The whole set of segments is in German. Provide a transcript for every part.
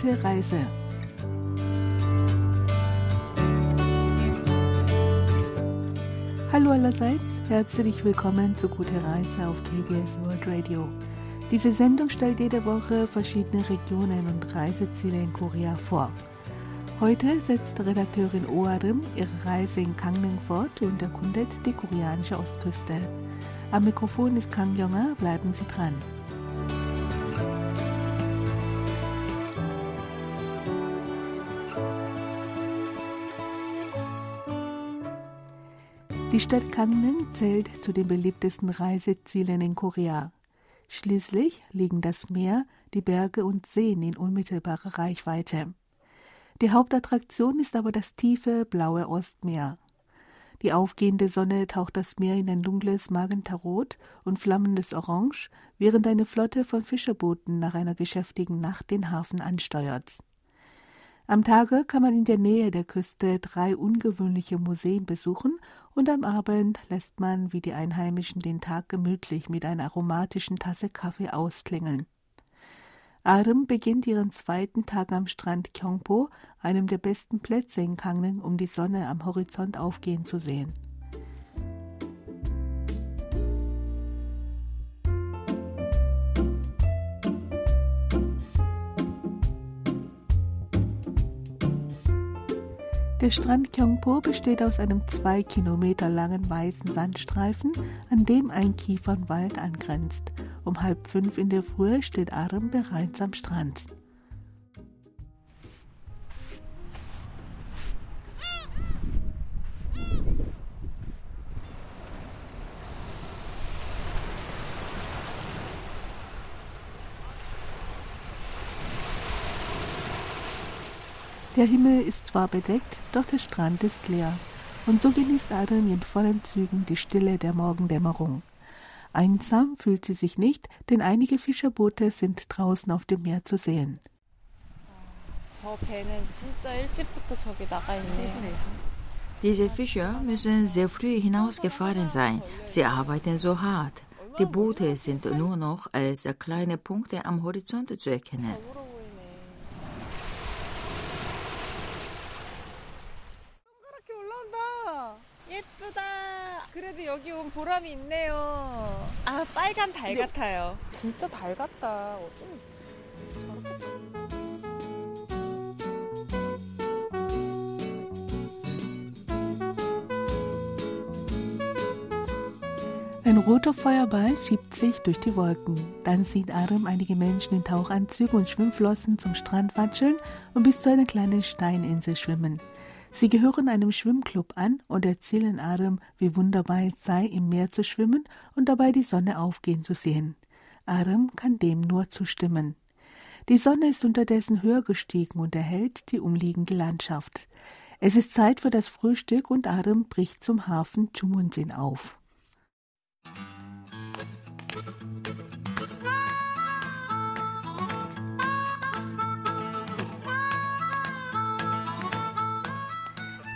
Gute Reise. Hallo allerseits, herzlich willkommen zu Gute Reise auf KBS World Radio. Diese Sendung stellt jede Woche verschiedene Regionen und Reiseziele in Korea vor. Heute setzt Redakteurin Oarim ihre Reise in Gangneung fort und erkundet die koreanische Ostküste. Am Mikrofon ist Kang Jonger, bleiben Sie dran. Die Stadt Gangneung zählt zu den beliebtesten Reisezielen in Korea. Schließlich liegen das Meer, die Berge und Seen in unmittelbarer Reichweite. Die Hauptattraktion ist aber das tiefe, blaue Ostmeer. Die aufgehende Sonne taucht das Meer in ein dunkles Magentarot und flammendes Orange, während eine Flotte von Fischerbooten nach einer geschäftigen Nacht den Hafen ansteuert. Am Tage kann man in der Nähe der Küste drei ungewöhnliche Museen besuchen und am Abend lässt man wie die Einheimischen den Tag gemütlich mit einer aromatischen Tasse Kaffee ausklingeln. Arem beginnt ihren zweiten Tag am Strand Kyongpo, einem der besten Plätze in Gangneung, um die Sonne am Horizont aufgehen zu sehen. Der Strand Kyongpo besteht aus einem zwei Kilometer langen weißen Sandstreifen, an dem ein Kiefernwald angrenzt. Um halb fünf in der Früh steht Arem bereits am Strand. Der Himmel ist zwar bedeckt, doch der Strand ist leer. Und so genießt Adrian in vollen Zügen die Stille der Morgendämmerung. Einsam fühlt sie sich nicht, denn einige Fischerboote sind draußen auf dem Meer zu sehen. Diese Fischer müssen sehr früh hinausgefahren sein. Sie arbeiten so hart. Die Boote sind nur noch als kleine Punkte am Horizont zu erkennen. 그래도 여기 온 보람이 있네요. 아, 빨간 달 같아요. 진짜 달 같다. 어쩜 저렇게 Ein roter Feuerball schiebt sich durch die Wolken. Dann sieht Arem einige Menschen in Tauchanzügen und Schwimmflossen zum Strand watscheln und bis zu einer kleinen Steininsel schwimmen. Sie gehören einem Schwimmclub an und erzählen Adam, wie wunderbar es sei, im Meer zu schwimmen und dabei die Sonne aufgehen zu sehen. Adam kann dem nur zustimmen. Die Sonne ist unterdessen höher gestiegen und erhellt die umliegende Landschaft. Es ist Zeit für das Frühstück und Adam bricht zum Hafen Chumunsin auf.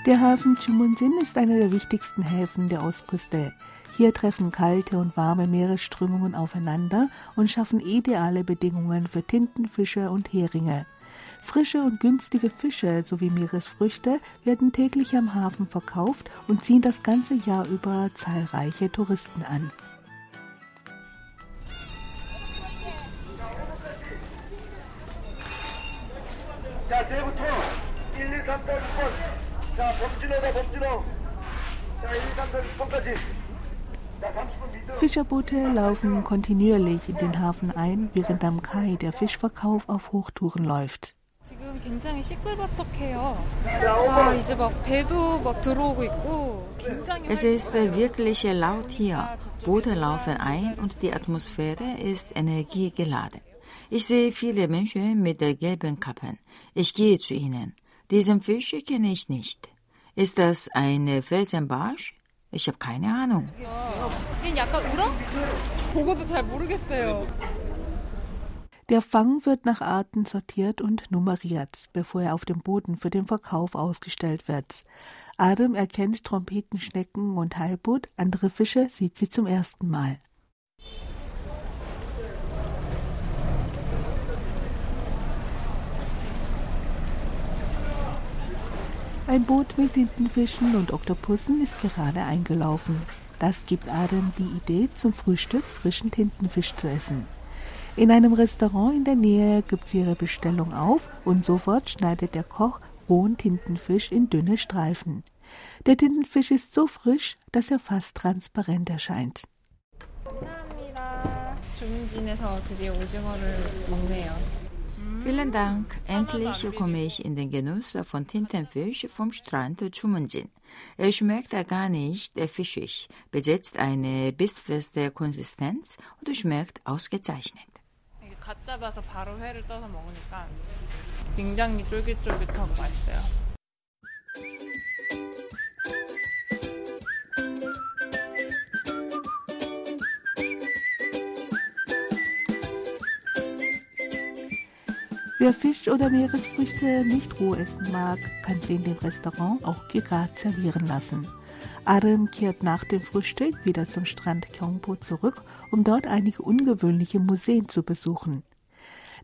Der Hafen Chumunsin ist einer der wichtigsten Häfen der Ostküste. Hier treffen kalte und warme Meeresströmungen aufeinander und schaffen ideale Bedingungen für Tintenfische und Heringe. Frische und günstige Fische sowie Meeresfrüchte werden täglich am Hafen verkauft und ziehen das ganze Jahr über zahlreiche Touristen an. 자, 내일부터 1, 2, 3, 4, 6번 자, 범진호다, 범진호. 자, 1, 2, 3, 4, 6번까지. Fischerboote laufen kontinuierlich in den Hafen ein, während am Kai der Fischverkauf auf Hochtouren läuft. Es ist wirklich laut hier. Boote laufen ein und die Atmosphäre ist energiegeladen. Ich sehe viele Menschen mit gelben Kappen. Ich gehe zu ihnen. Diesen Fisch kenne ich nicht. Ist das ein Felsenbarsch? Ich habe keine Ahnung. Der Fang wird nach Arten sortiert und nummeriert, bevor er auf dem Boden für den Verkauf ausgestellt wird. Adam erkennt Trompetenschnecken und Halbut, andere Fische sieht sie zum ersten Mal. Ein Boot mit Tintenfischen und Oktopussen ist gerade eingelaufen. Das gibt Adam die Idee, zum Frühstück frischen Tintenfisch zu essen. In einem Restaurant in der Nähe gibt sie ihre Bestellung auf und sofort schneidet der Koch rohen Tintenfisch in dünne Streifen. Der Tintenfisch ist so frisch, dass er fast transparent erscheint. Vielen Dank. Endlich komme ich in den Genuss von Tintenfisch vom Strand Chumunjin. Er schmeckt gar nicht fischig, besitzt eine bissfeste Konsistenz und schmeckt ausgezeichnet. 갓 잡아서 바로 회를 떠서 먹으니까 굉장히 쫄깃쫄깃하고 맛있어요. Wer Fisch oder Meeresfrüchte nicht roh essen mag, kann sie in dem Restaurant auch gegart servieren lassen. Arim kehrt nach dem Frühstück wieder zum Strand Kyongpo zurück, um dort einige ungewöhnliche Museen zu besuchen.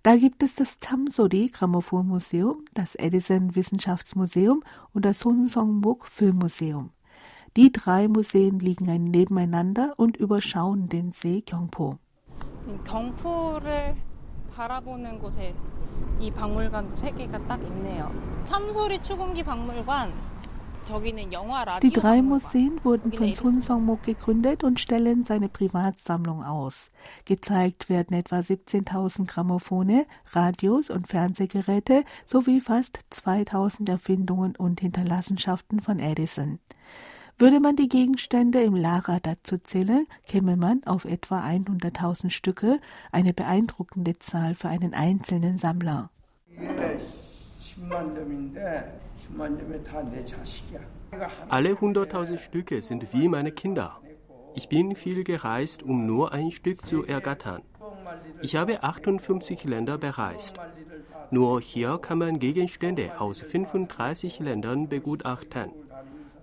Da gibt es das Tamsori Grammophonmuseum, das Edison Wissenschaftsmuseum und das Hunsongbuk Filmmuseum. Die drei Museen liegen nebeneinander und überschauen den See Kyongpo. 경포를 바라보는 곳에 이 박물관도 세 개가 딱 있네요. 참소리 추궁기 박물관 die drei Museen wurden von Sun Song-mok gegründet und stellen seine Privatsammlung aus. Gezeigt werden etwa 17.000 Grammophone, Radios und Fernsehgeräte sowie fast 2.000 Erfindungen und Hinterlassenschaften von Edison. Würde man die Gegenstände im Lager dazu zählen, käme man auf etwa 100.000 Stücke, eine beeindruckende Zahl für einen einzelnen Sammler. Alle 100.000 Stücke sind wie meine Kinder. Ich bin viel gereist, um nur ein Stück zu ergattern. Ich habe 58 Länder bereist. Nur hier kann man Gegenstände aus 35 Ländern begutachten.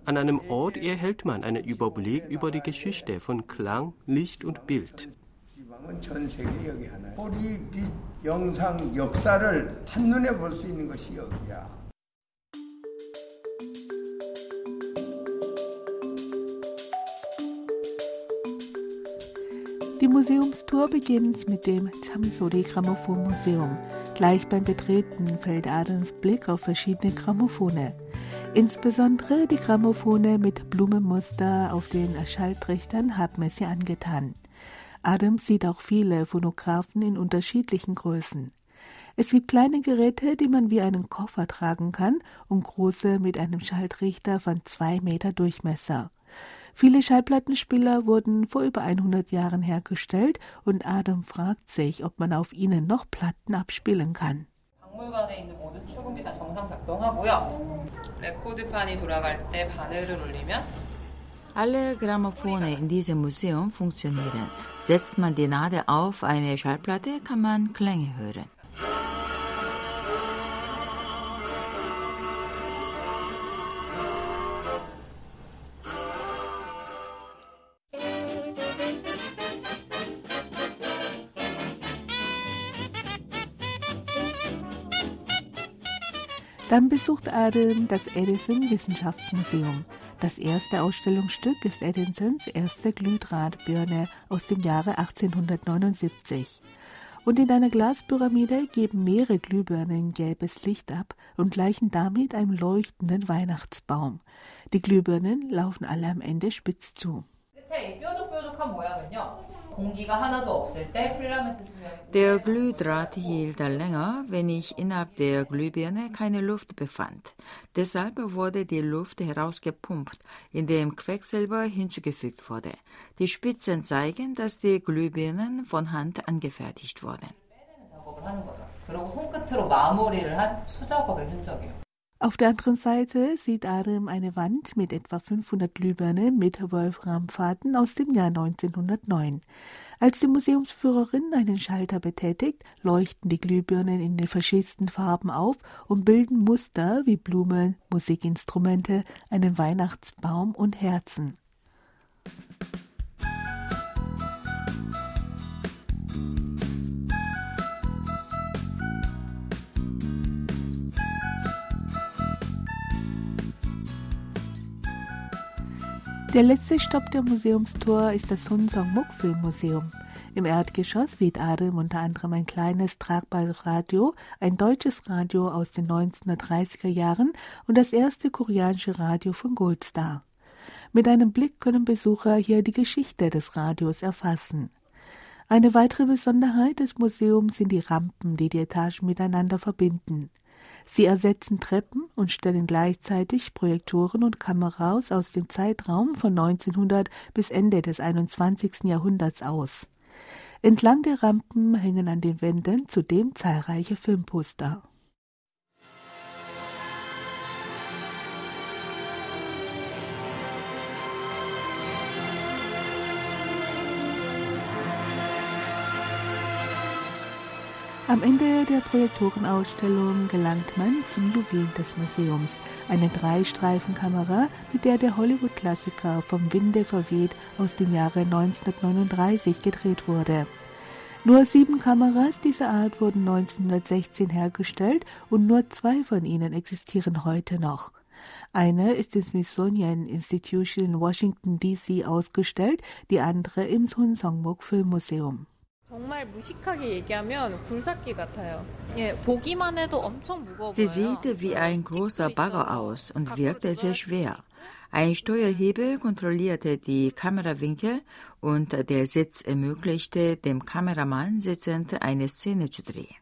An einem Ort erhält man einen Überblick über die Geschichte von Klang, Licht und Bild. Die Museumstour beginnt mit dem Chamsori Grammophon Museum. Gleich beim Betreten fällt Adens Blick auf verschiedene Grammophone. Insbesondere die Grammophone mit Blumenmuster auf den Schalltrichtern haben es ihr angetan. Adams sieht auch viele Phonographen in unterschiedlichen Größen. Es gibt kleine Geräte, die man wie einen Koffer tragen kann, und große mit einem Schalltrichter von zwei Meter Durchmesser. Viele Schallplattenspieler wurden vor über 100 Jahren hergestellt und Adam fragt sich, ob man auf ihnen noch Platten abspielen kann. 박물관에 있는 축음기 다 정상 작동하고요. 레코드판이 돌아갈 때 바늘을 울리면 alle Grammophone in diesem Museum funktionieren. Setzt man die Nadel auf eine Schallplatte, kann man Klänge hören. Dann besucht Adam das Edison Wissenschaftsmuseum. Das erste Ausstellungsstück ist Edisons erste Glühdrahtbirne aus dem Jahre 1879. Und in einer Glaspyramide geben mehrere Glühbirnen gelbes Licht ab und gleichen damit einem leuchtenden Weihnachtsbaum. Die Glühbirnen laufen alle am Ende spitz zu. Der Glühdraht hielt länger, wenn ich innerhalb der Glühbirne keine Luft befand. Deshalb wurde die Luft herausgepumpt, indem Quecksilber hinzugefügt wurde. Die Spitzen zeigen, dass die Glühbirnen von Hand angefertigt wurden. Auf der anderen Seite sieht Arim eine Wand mit etwa 500 Glühbirnen mit Wolframfaden aus dem Jahr 1909. Als die Museumsführerin einen Schalter betätigt, leuchten die Glühbirnen in den verschiedensten Farben auf und bilden Muster wie Blumen, Musikinstrumente, einen Weihnachtsbaum und Herzen. Der letzte Stopp der Museumstour ist das Hunsong Muk Filmmuseum. Im Erdgeschoss sieht Adem unter anderem ein kleines tragbares Radio, ein deutsches Radio aus den 1930er Jahren und das erste koreanische Radio von Goldstar. Mit einem Blick können Besucher hier die Geschichte des Radios erfassen. Eine weitere Besonderheit des Museums sind die Rampen, die die Etagen miteinander verbinden. Sie ersetzen Treppen und stellen gleichzeitig Projektoren und Kameras aus dem Zeitraum von 1900 bis Ende des 21. Jahrhunderts aus. Entlang der Rampen hängen an den Wänden zudem zahlreiche Filmposter. Am Ende der Projektorenausstellung gelangt man zum Juwel des Museums, eine Dreistreifenkamera, mit der der Hollywood-Klassiker vom Winde verweht aus dem Jahre 1939 gedreht wurde. Nur sieben Kameras dieser Art wurden 1916 hergestellt und nur zwei von ihnen existieren heute noch. Eine ist im Smithsonian Institution in Washington, D.C. ausgestellt, die andere im Hunsongmuk Filmmuseum. Sie sieht wie ein großer Bagger aus und wirkte sehr schwer. Ein Steuerhebel kontrollierte die Kamerawinkel und der Sitz ermöglichte dem Kameramann sitzend eine Szene zu drehen.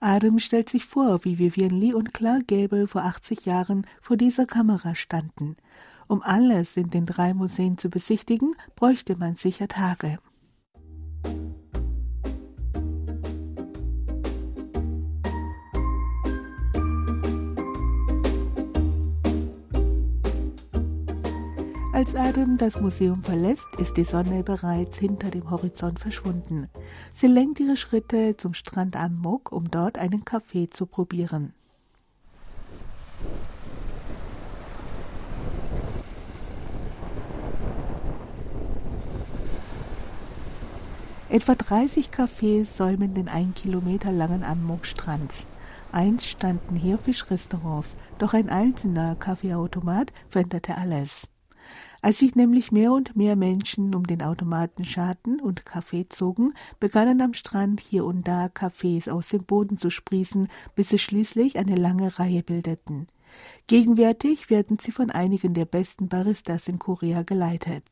Adam stellt sich vor, wie Vivian Lee und Clark Gable vor 80 Jahren vor dieser Kamera standen. Um alles in den drei Museen zu besichtigen, bräuchte man sicher Tage. Als Adam das Museum verlässt, ist die Sonne bereits hinter dem Horizont verschwunden. Sie lenkt ihre Schritte zum Strand am Mok, um dort einen Kaffee zu probieren. Etwa 30 Cafés säumen den ein Kilometer langen Ammok-Strand. Einst standen hier Fischrestaurants, doch ein einzelner Kaffeeautomat veränderte alles. Als sich nämlich mehr und mehr Menschen um den Automaten scharten und Kaffee zogen, begannen am Strand hier und da Cafés aus dem Boden zu sprießen, bis sie schließlich eine lange Reihe bildeten. Gegenwärtig werden sie von einigen der besten Baristas in Korea geleitet.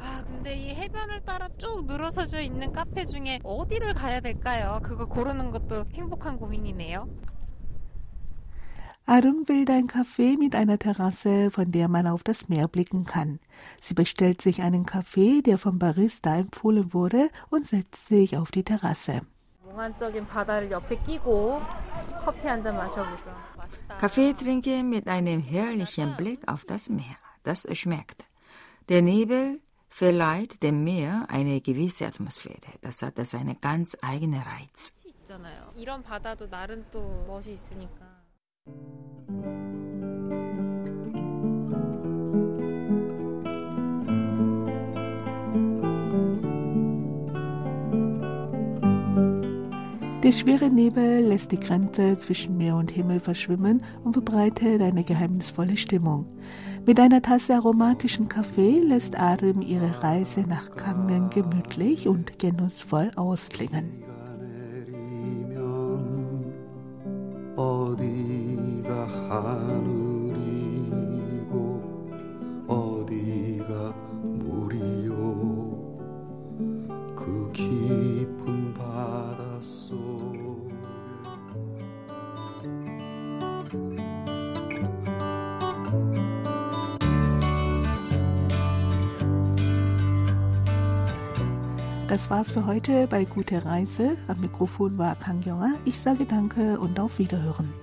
아, 근데 이 해변을 따라 쭉 늘어서져 있는 카페 중에 어디를 가야 될까요? 그거 고르는 것도 행복한 고민이네요. Arun will ein Café mit einer Terrasse, von der man auf das Meer blicken kann. Sie bestellt sich einen Kaffee, der vom Barista empfohlen wurde, und setzt sich auf die Terrasse. Kaffee trinken mit einem herrlichen Blick auf das Meer. Das schmeckt. Der Nebel verleiht dem Meer eine gewisse Atmosphäre. Das hat seine ganz eigene Reiz. Der schwere Nebel lässt die Grenze zwischen Meer und Himmel verschwimmen und verbreitet eine geheimnisvolle Stimmung. Mit einer Tasse aromatischen Kaffee lässt Adam ihre Reise nach Kangen gemütlich und genussvoll ausklingen. Das war's für heute bei Gute Reise. Am Mikrofon war Kang Jonger. Ich sage Danke und auf Wiederhören.